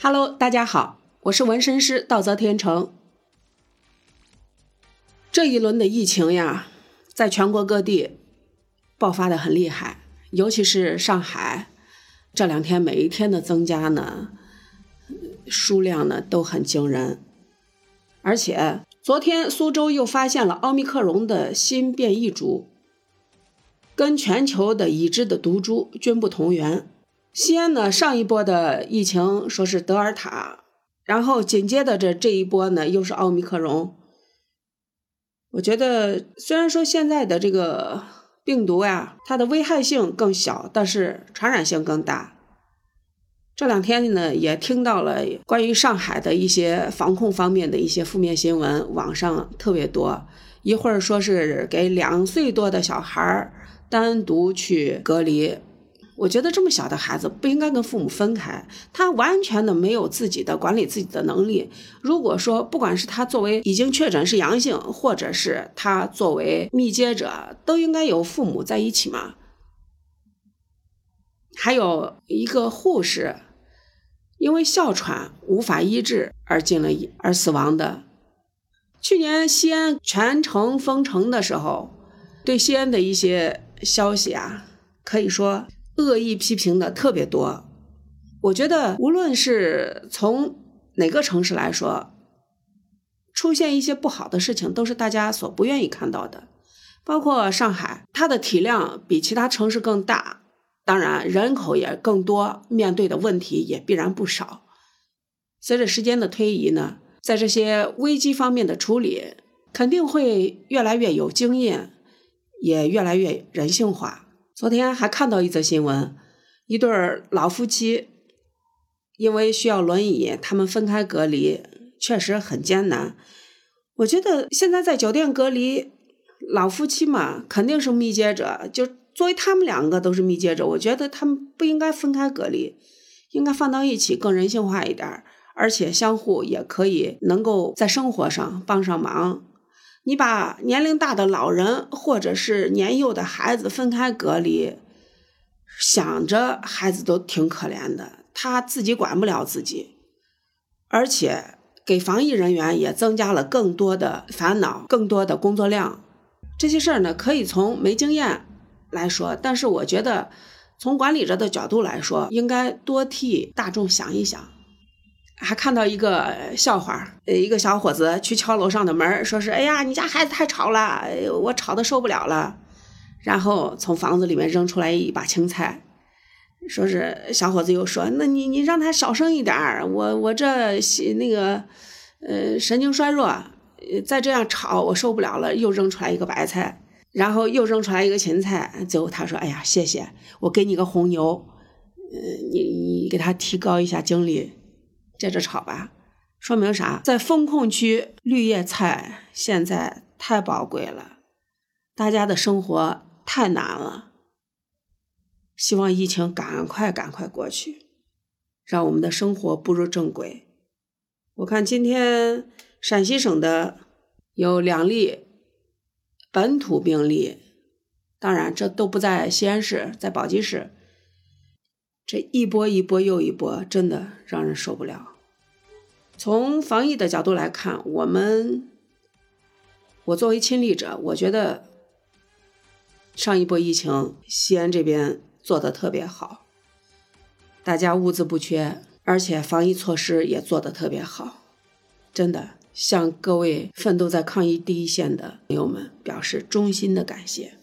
Hello，大家好，我是纹身师道泽天成。这一轮的疫情呀，在全国各地爆发的很厉害，尤其是上海，这两天每一天的增加呢，数量呢都很惊人。而且昨天苏州又发现了奥密克戎的新变异株，跟全球的已知的毒株均不同源。西安呢，上一波的疫情说是德尔塔，然后紧接着这这一波呢又是奥密克戎。我觉得虽然说现在的这个病毒呀，它的危害性更小，但是传染性更大。这两天呢，也听到了关于上海的一些防控方面的一些负面新闻，网上特别多。一会儿说是给两岁多的小孩单独去隔离。我觉得这么小的孩子不应该跟父母分开，他完全的没有自己的管理自己的能力。如果说不管是他作为已经确诊是阳性，或者是他作为密接者，都应该有父母在一起嘛。还有一个护士，因为哮喘无法医治而进了而死亡的。去年西安全城封城的时候，对西安的一些消息啊，可以说。恶意批评的特别多，我觉得无论是从哪个城市来说，出现一些不好的事情，都是大家所不愿意看到的。包括上海，它的体量比其他城市更大，当然人口也更多，面对的问题也必然不少。随着时间的推移呢，在这些危机方面的处理，肯定会越来越有经验，也越来越人性化。昨天还看到一则新闻，一对老夫妻因为需要轮椅，他们分开隔离，确实很艰难。我觉得现在在酒店隔离老夫妻嘛，肯定是密接者，就作为他们两个都是密接者，我觉得他们不应该分开隔离，应该放到一起更人性化一点，而且相互也可以能够在生活上帮上忙。你把年龄大的老人或者是年幼的孩子分开隔离，想着孩子都挺可怜的，他自己管不了自己，而且给防疫人员也增加了更多的烦恼、更多的工作量。这些事儿呢，可以从没经验来说，但是我觉得从管理者的角度来说，应该多替大众想一想。还看到一个笑话，呃，一个小伙子去敲楼上的门，说是：“哎呀，你家孩子太吵了，我吵得受不了了。”然后从房子里面扔出来一把青菜，说是小伙子又说：“那你你让他小声一点儿，我我这那个呃神经衰弱，再这样吵我受不了了。”又扔出来一个白菜，然后又扔出来一个芹菜，最后他说：“哎呀，谢谢，我给你个红牛，呃，你你给他提高一下精力。”接着炒吧，说明啥？在风控区，绿叶菜现在太宝贵了，大家的生活太难了。希望疫情赶快赶快过去，让我们的生活步入正轨。我看今天陕西省的有两例本土病例，当然这都不在西安市，在宝鸡市。这一波一波又一波，真的让人受不了。从防疫的角度来看，我们，我作为亲历者，我觉得上一波疫情西安这边做的特别好，大家物资不缺，而且防疫措施也做的特别好，真的向各位奋斗在抗疫第一线的朋友们表示衷心的感谢。